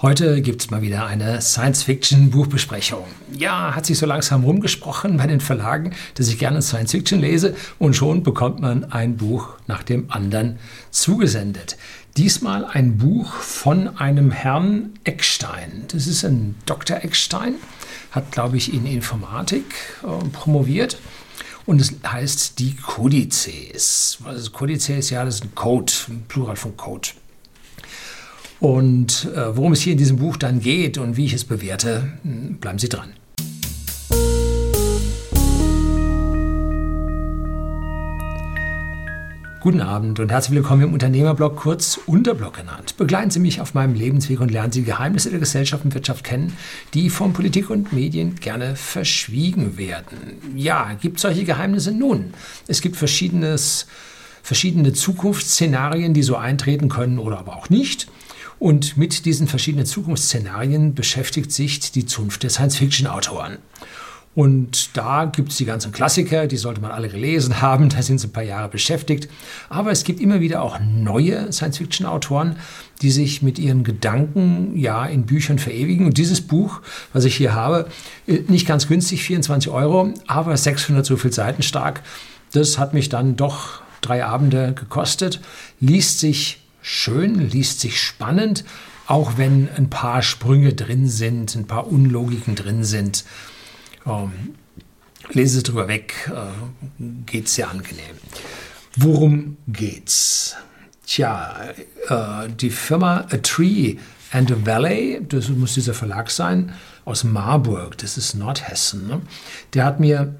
Heute gibt es mal wieder eine Science-Fiction-Buchbesprechung. Ja, hat sich so langsam rumgesprochen bei den Verlagen, dass ich gerne Science-Fiction lese und schon bekommt man ein Buch nach dem anderen zugesendet. Diesmal ein Buch von einem Herrn Eckstein. Das ist ein Dr. Eckstein, hat, glaube ich, in Informatik äh, promoviert. Und es heißt die Kodizes. Also Kodizes, ja, das ist ein Code, ein Plural von Code. Und äh, worum es hier in diesem Buch dann geht und wie ich es bewerte, hm, bleiben Sie dran. Guten Abend und herzlich willkommen im Unternehmerblog, kurz Unterblog genannt. Begleiten Sie mich auf meinem Lebensweg und lernen Sie Geheimnisse der Gesellschaft und Wirtschaft kennen, die von Politik und Medien gerne verschwiegen werden. Ja, gibt solche Geheimnisse? Nun, es gibt verschiedenes, verschiedene Zukunftsszenarien, die so eintreten können oder aber auch nicht. Und mit diesen verschiedenen Zukunftsszenarien beschäftigt sich die Zunft der Science-Fiction-Autoren. Und da gibt es die ganzen Klassiker, die sollte man alle gelesen haben, da sind sie ein paar Jahre beschäftigt. Aber es gibt immer wieder auch neue Science-Fiction-Autoren, die sich mit ihren Gedanken ja in Büchern verewigen. Und dieses Buch, was ich hier habe, äh, nicht ganz günstig, 24 Euro, aber 600 so viel Seiten stark, das hat mich dann doch drei Abende gekostet, liest sich schön, liest sich spannend, auch wenn ein paar Sprünge drin sind, ein paar Unlogiken drin sind. Ähm, lese es drüber weg, äh, geht sehr angenehm. Worum geht's? Tja, äh, die Firma A Tree and a Valley, das muss dieser Verlag sein, aus Marburg, das ist Nordhessen. Ne? Der hat mir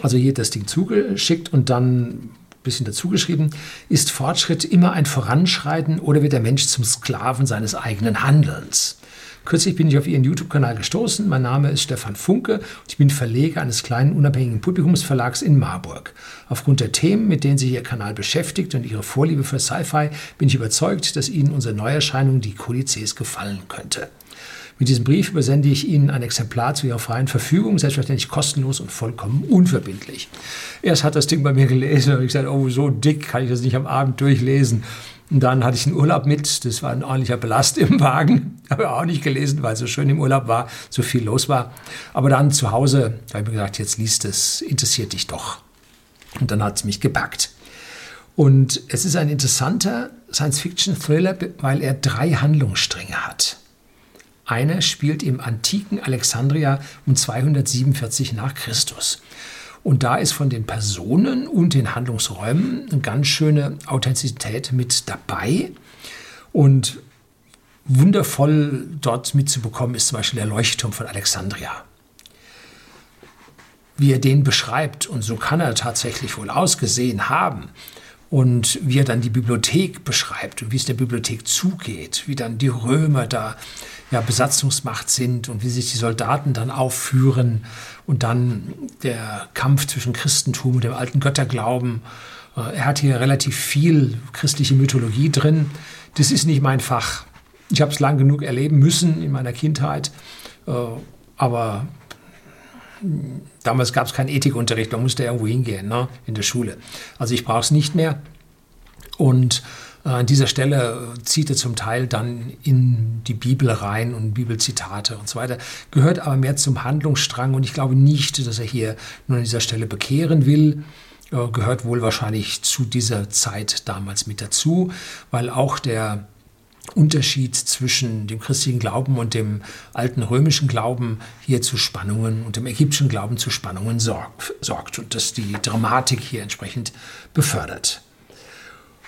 also hier das Ding zugeschickt und dann bisschen dazu geschrieben, ist Fortschritt immer ein Voranschreiten oder wird der Mensch zum Sklaven seines eigenen Handelns? Kürzlich bin ich auf Ihren YouTube-Kanal gestoßen. Mein Name ist Stefan Funke und ich bin Verleger eines kleinen unabhängigen Publikumsverlags in Marburg. Aufgrund der Themen, mit denen sich Ihr Kanal beschäftigt und Ihre Vorliebe für Sci-Fi, bin ich überzeugt, dass Ihnen unsere Neuerscheinung, die Kodizes, gefallen könnte. Mit diesem Brief übersende ich Ihnen ein Exemplar zu Ihrer freien Verfügung, selbstverständlich kostenlos und vollkommen unverbindlich. Erst hat das Ding bei mir gelesen und ich gesagt, oh, so dick kann ich das nicht am Abend durchlesen. Und dann hatte ich einen Urlaub mit, das war ein ordentlicher Belast im Wagen. Habe auch nicht gelesen, weil es so schön im Urlaub war, so viel los war. Aber dann zu Hause habe ich mir gedacht, jetzt liest es, interessiert dich doch. Und dann hat es mich gepackt. Und es ist ein interessanter Science-Fiction-Thriller, weil er drei Handlungsstränge hat. Einer spielt im antiken Alexandria um 247 nach Christus. Und da ist von den Personen und den Handlungsräumen eine ganz schöne Authentizität mit dabei. Und wundervoll dort mitzubekommen ist zum Beispiel der Leuchtturm von Alexandria. Wie er den beschreibt, und so kann er tatsächlich wohl ausgesehen haben, und wie er dann die Bibliothek beschreibt und wie es der Bibliothek zugeht, wie dann die Römer da ja, Besatzungsmacht sind und wie sich die Soldaten dann aufführen und dann der Kampf zwischen Christentum und dem alten Götterglauben. Äh, er hat hier relativ viel christliche Mythologie drin. Das ist nicht mein Fach. Ich habe es lang genug erleben müssen in meiner Kindheit, äh, aber damals gab es keinen Ethikunterricht, man musste irgendwo hingehen ne, in der Schule. Also ich brauche es nicht mehr. Und äh, an dieser Stelle zieht er zum Teil dann in die Bibel rein und Bibelzitate und so weiter, gehört aber mehr zum Handlungsstrang und ich glaube nicht, dass er hier nur an dieser Stelle bekehren will, äh, gehört wohl wahrscheinlich zu dieser Zeit damals mit dazu, weil auch der Unterschied zwischen dem christlichen Glauben und dem alten römischen Glauben hier zu Spannungen und dem ägyptischen Glauben zu Spannungen sorgt und das die Dramatik hier entsprechend befördert.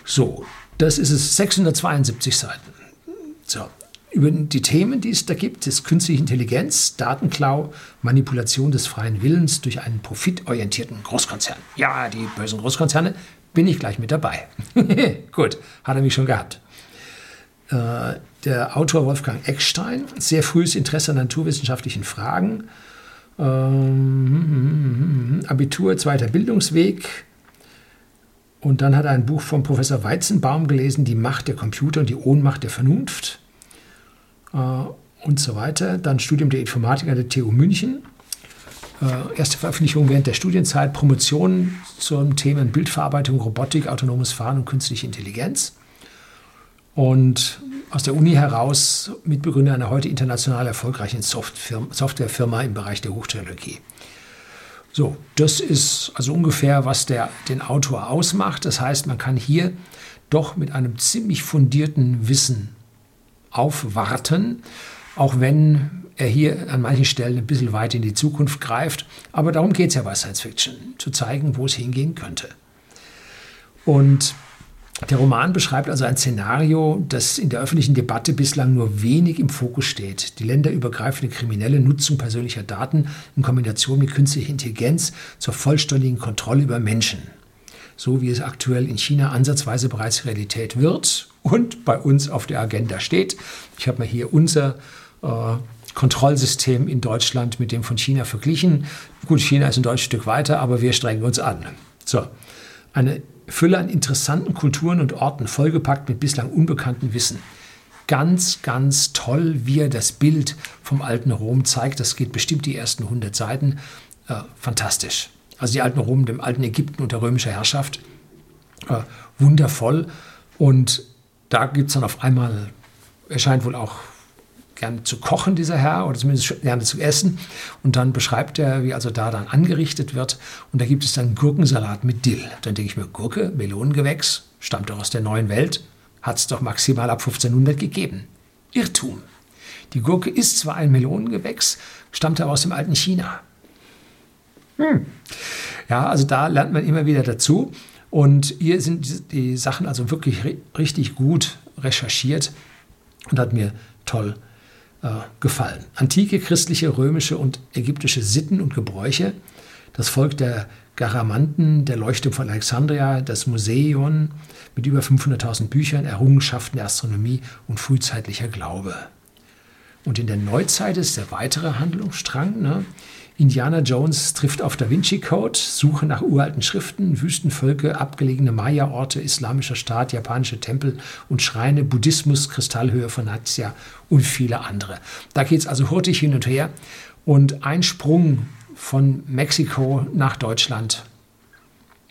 So, das ist es, 672 Seiten. So, über die Themen, die es da gibt, ist künstliche Intelligenz, Datenklau, Manipulation des freien Willens durch einen profitorientierten Großkonzern. Ja, die bösen Großkonzerne, bin ich gleich mit dabei. Gut, hat er mich schon gehabt. Äh, der Autor Wolfgang Eckstein, sehr frühes Interesse an naturwissenschaftlichen Fragen, ähm, Abitur, zweiter Bildungsweg. Und dann hat er ein Buch von Professor Weizenbaum gelesen, Die Macht der Computer und die Ohnmacht der Vernunft äh, und so weiter. Dann Studium der Informatik an der TU München. Äh, erste Veröffentlichung während der Studienzeit, Promotion zum Thema Bildverarbeitung, Robotik, autonomes Fahren und künstliche Intelligenz. Und aus der Uni heraus, Mitbegründer einer heute international erfolgreichen Softwarefirma im Bereich der Hochtechnologie. So, das ist also ungefähr, was der, den Autor ausmacht. Das heißt, man kann hier doch mit einem ziemlich fundierten Wissen aufwarten, auch wenn er hier an manchen Stellen ein bisschen weit in die Zukunft greift. Aber darum geht es ja bei Science Fiction, zu zeigen, wo es hingehen könnte. Und der Roman beschreibt also ein Szenario, das in der öffentlichen Debatte bislang nur wenig im Fokus steht. Die länderübergreifende kriminelle Nutzung persönlicher Daten in Kombination mit künstlicher Intelligenz zur vollständigen Kontrolle über Menschen. So wie es aktuell in China ansatzweise bereits Realität wird und bei uns auf der Agenda steht. Ich habe mir hier unser äh, Kontrollsystem in Deutschland mit dem von China verglichen. Gut, China ist ein deutsches Stück weiter, aber wir strengen uns an. So, eine Fülle an interessanten Kulturen und Orten, vollgepackt mit bislang unbekanntem Wissen. Ganz, ganz toll, wie er das Bild vom alten Rom zeigt. Das geht bestimmt die ersten 100 Seiten. Äh, fantastisch. Also die alten Rom, dem alten Ägypten unter römischer Herrschaft. Äh, wundervoll. Und da gibt es dann auf einmal, er scheint wohl auch gerne zu kochen, dieser Herr, oder zumindest gerne zu essen. Und dann beschreibt er, wie also da dann angerichtet wird. Und da gibt es dann Gurkensalat mit Dill. Dann denke ich mir, Gurke, Melonengewächs, stammt doch aus der neuen Welt, hat es doch maximal ab 1500 gegeben. Irrtum. Die Gurke ist zwar ein Melonengewächs, stammt aber aus dem alten China. Hm. Ja, also da lernt man immer wieder dazu. Und hier sind die Sachen also wirklich richtig gut recherchiert und hat mir toll gefallen äh, gefallen. Antike christliche, römische und ägyptische Sitten und Gebräuche, das Volk der Garamanten, der Leuchtturm von Alexandria, das Museum mit über 500.000 Büchern, Errungenschaften der Astronomie und frühzeitlicher Glaube. Und in der Neuzeit ist der weitere Handlungsstrang. Ne? Indiana Jones trifft auf Da Vinci Code, Suche nach uralten Schriften, Wüstenvölker, abgelegene Maya-Orte, islamischer Staat, japanische Tempel und Schreine, Buddhismus, Kristallhöhe von Nazia und viele andere. Da geht es also hurtig hin und her. Und ein Sprung von Mexiko nach Deutschland,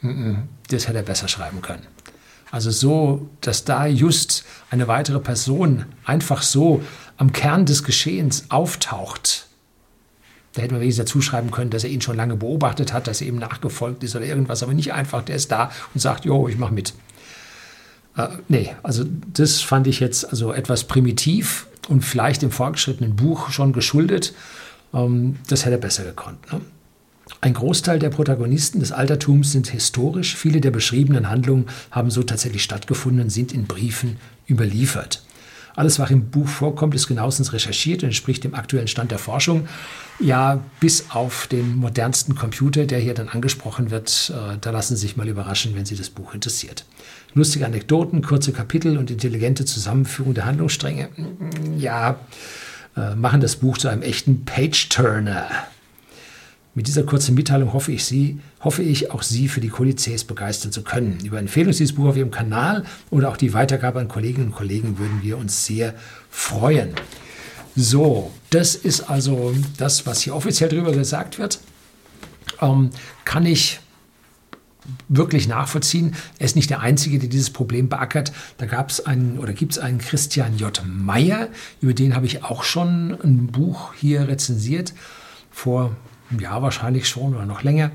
das hätte er besser schreiben können. Also so, dass da just eine weitere Person einfach so am Kern des Geschehens auftaucht da hätte man wenigstens dazu schreiben können, dass er ihn schon lange beobachtet hat, dass er ihm nachgefolgt ist oder irgendwas, aber nicht einfach, der ist da und sagt, jo, ich mache mit. Äh, nee, also das fand ich jetzt also etwas primitiv und vielleicht dem fortgeschrittenen Buch schon geschuldet. Ähm, das hätte er besser gekonnt. Ne? Ein Großteil der Protagonisten des Altertums sind historisch. Viele der beschriebenen Handlungen haben so tatsächlich stattgefunden und sind in Briefen überliefert. Alles, was im Buch vorkommt, ist genauestens recherchiert und entspricht dem aktuellen Stand der Forschung. Ja, bis auf den modernsten Computer, der hier dann angesprochen wird. Äh, da lassen Sie sich mal überraschen, wenn Sie das Buch interessiert. Lustige Anekdoten, kurze Kapitel und intelligente Zusammenführung der Handlungsstränge. Ja, äh, machen das Buch zu einem echten Page-Turner. Mit dieser kurzen Mitteilung hoffe ich, Sie, hoffe ich, auch Sie für die Kodizes begeistern zu können. Über Empfehlung dieses Buch auf Ihrem Kanal oder auch die Weitergabe an Kolleginnen und Kollegen würden wir uns sehr freuen. So, das ist also das, was hier offiziell darüber gesagt wird. Ähm, kann ich wirklich nachvollziehen. Er ist nicht der Einzige, der dieses Problem beackert. Da gab es einen oder gibt es einen Christian J. Meyer, über den habe ich auch schon ein Buch hier rezensiert vor ja wahrscheinlich schon oder noch länger,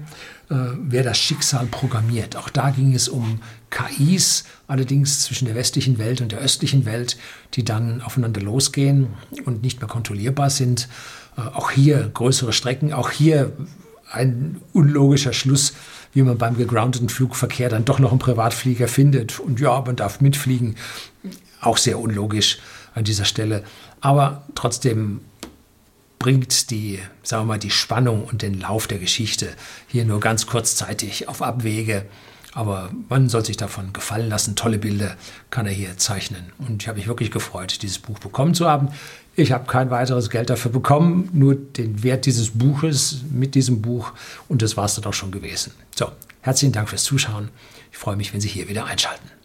äh, wer das Schicksal programmiert. Auch da ging es um KIs, allerdings zwischen der westlichen Welt und der östlichen Welt, die dann aufeinander losgehen und nicht mehr kontrollierbar sind. Äh, auch hier größere Strecken, auch hier ein unlogischer Schluss, wie man beim gegroundeten Flugverkehr dann doch noch einen Privatflieger findet. Und ja, man darf mitfliegen. Auch sehr unlogisch an dieser Stelle. Aber trotzdem bringt die, sagen wir mal, die Spannung und den Lauf der Geschichte hier nur ganz kurzzeitig auf Abwege. Aber man soll sich davon gefallen lassen. Tolle Bilder kann er hier zeichnen. Und ich habe mich wirklich gefreut, dieses Buch bekommen zu haben. Ich habe kein weiteres Geld dafür bekommen, nur den Wert dieses Buches mit diesem Buch. Und das war es dann auch schon gewesen. So, herzlichen Dank fürs Zuschauen. Ich freue mich, wenn Sie hier wieder einschalten.